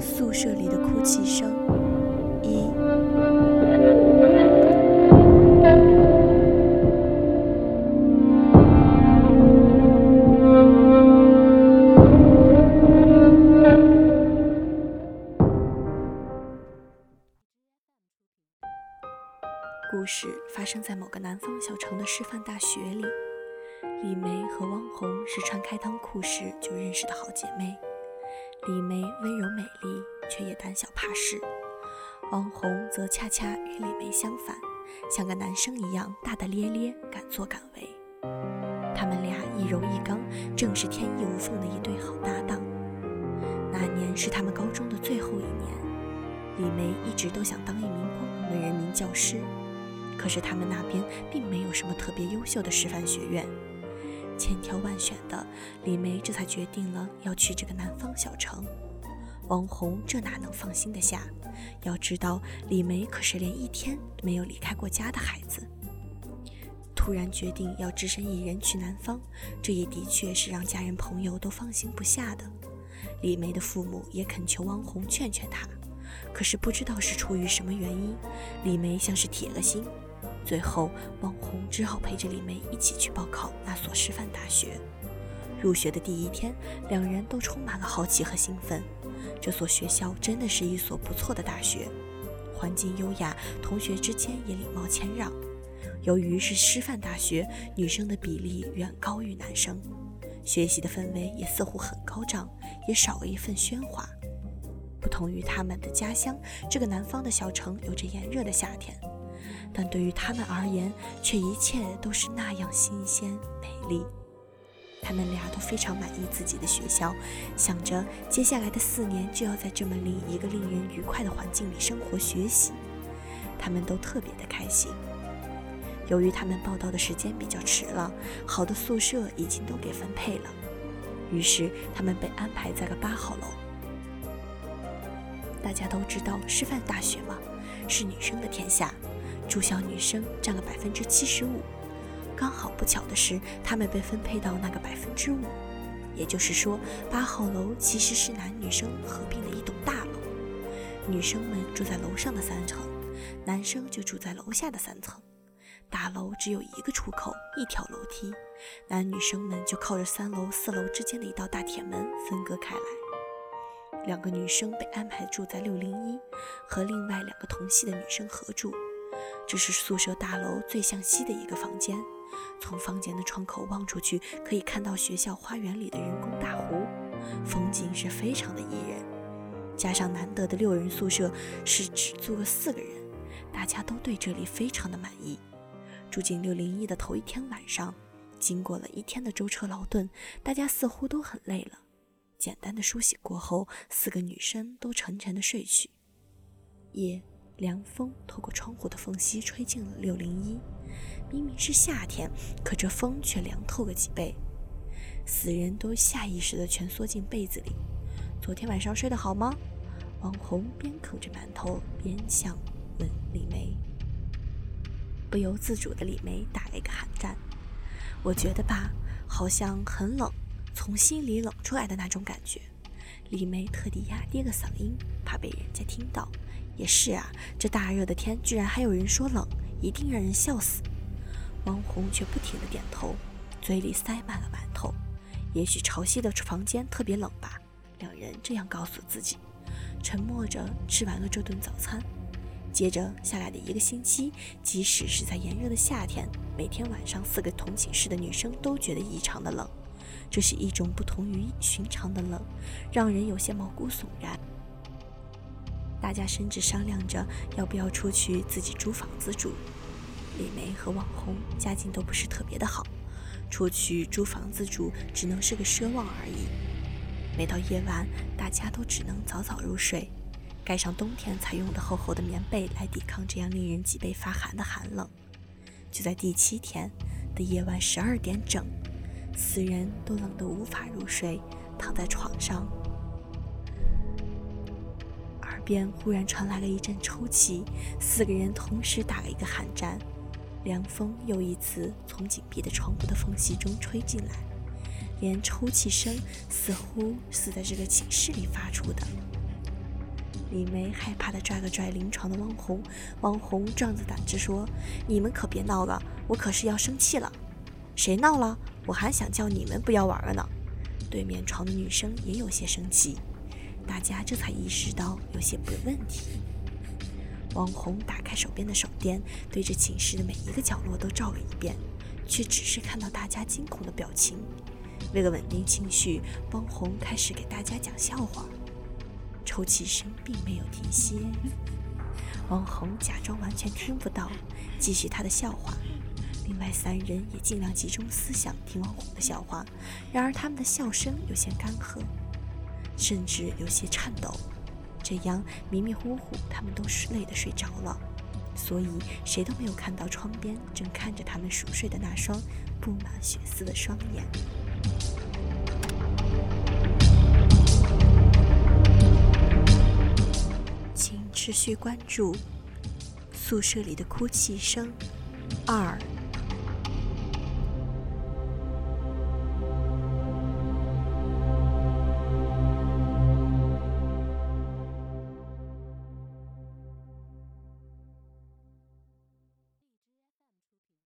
宿舍里的哭泣声一故事发生在某个南方小城的师范大学里。李梅和汪红是穿开裆裤时就认识的好姐妹。李梅温柔美丽，却也胆小怕事；汪红则恰恰与李梅相反，像个男生一样大大咧咧，敢作敢为。他们俩一柔一刚，正是天衣无缝的一对好搭档。那年是他们高中的最后一年，李梅一直都想当一名光荣的人民教师。可是他们那边并没有什么特别优秀的师范学院，千挑万选的李梅这才决定了要去这个南方小城。王红这哪能放心得下？要知道李梅可是连一天没有离开过家的孩子，突然决定要只身一人去南方，这也的确是让家人朋友都放心不下的。李梅的父母也恳求王红劝劝她，可是不知道是出于什么原因，李梅像是铁了心。最后，网红只好陪着李梅一起去报考那所师范大学。入学的第一天，两人都充满了好奇和兴奋。这所学校真的是一所不错的大学，环境优雅，同学之间也礼貌谦让。由于是师范大学，女生的比例远高于男生，学习的氛围也似乎很高涨，也少了一份喧哗。不同于他们的家乡，这个南方的小城有着炎热的夏天。但对于他们而言，却一切都是那样新鲜美丽。他们俩都非常满意自己的学校，想着接下来的四年就要在这么令一个令人愉快的环境里生活学习，他们都特别的开心。由于他们报到的时间比较迟了，好的宿舍已经都给分配了，于是他们被安排在了八号楼。大家都知道，师范大学嘛，是女生的天下。住校女生占了百分之七十五，刚好不巧的是，她们被分配到那个百分之五，也就是说，八号楼其实是男女生合并的一栋大楼，女生们住在楼上的三层，男生就住在楼下的三层。大楼只有一个出口，一条楼梯，男女生们就靠着三楼、四楼之间的一道大铁门分割开来。两个女生被安排住在六零一，和另外两个同系的女生合住。这是宿舍大楼最向西的一个房间，从房间的窗口望出去，可以看到学校花园里的人工大湖，风景是非常的宜人。加上难得的六人宿舍是只住了四个人，大家都对这里非常的满意。住进六零一的头一天晚上，经过了一天的舟车劳顿，大家似乎都很累了。简单的梳洗过后，四个女生都沉沉的睡去。夜。凉风透过窗户的缝隙吹进了六零一，明明是夏天，可这风却凉透了几倍。死人都下意识地蜷缩进被子里。昨天晚上睡得好吗？王红边啃着馒头边想问李梅。不由自主的李梅打了一个寒战。我觉得吧，好像很冷，从心里冷出来的那种感觉。李梅特地压低了嗓音，怕被人家听到。也是啊，这大热的天，居然还有人说冷，一定让人笑死。汪红却不停地点头，嘴里塞满了馒头。也许潮汐的房间特别冷吧，两人这样告诉自己，沉默着吃完了这顿早餐。接着下来的一个星期，即使是在炎热的夏天，每天晚上四个同寝室的女生都觉得异常的冷。这是一种不同于寻常的冷，让人有些毛骨悚然。大家甚至商量着要不要出去自己租房子住。李梅和网红家境都不是特别的好，出去租房子住只能是个奢望而已。每到夜晚，大家都只能早早入睡，盖上冬天才用的厚厚的棉被来抵抗这样令人脊背发寒的寒冷。就在第七天的夜晚十二点整，四人都冷得无法入睡，躺在床上。边忽然传来了一阵抽泣，四个人同时打了一个寒战。凉风又一次从紧闭的窗户的缝隙中吹进来，连抽泣声似乎是在这个寝室里发出的。李梅害怕地拽了拽临床的汪红，汪红壮着胆子说：“你们可别闹了，我可是要生气了。谁闹了？我还想叫你们不要玩了呢。”对面床的女生也有些生气。大家这才意识到有些不问题。王红打开手边的手电，对着寝室的每一个角落都照了一遍，却只是看到大家惊恐的表情。为了稳定情绪，汪红开始给大家讲笑话，抽泣声并没有停歇。王红假装完全听不到，继续他的笑话。另外三人也尽量集中思想听王红的笑话，然而他们的笑声有些干涸，甚至有些颤抖。这样迷迷糊糊，他们都是累得睡着了，所以谁都没有看到窗边正看着他们熟睡的那双布满血丝的双眼。请持续关注《宿舍里的哭泣声》二。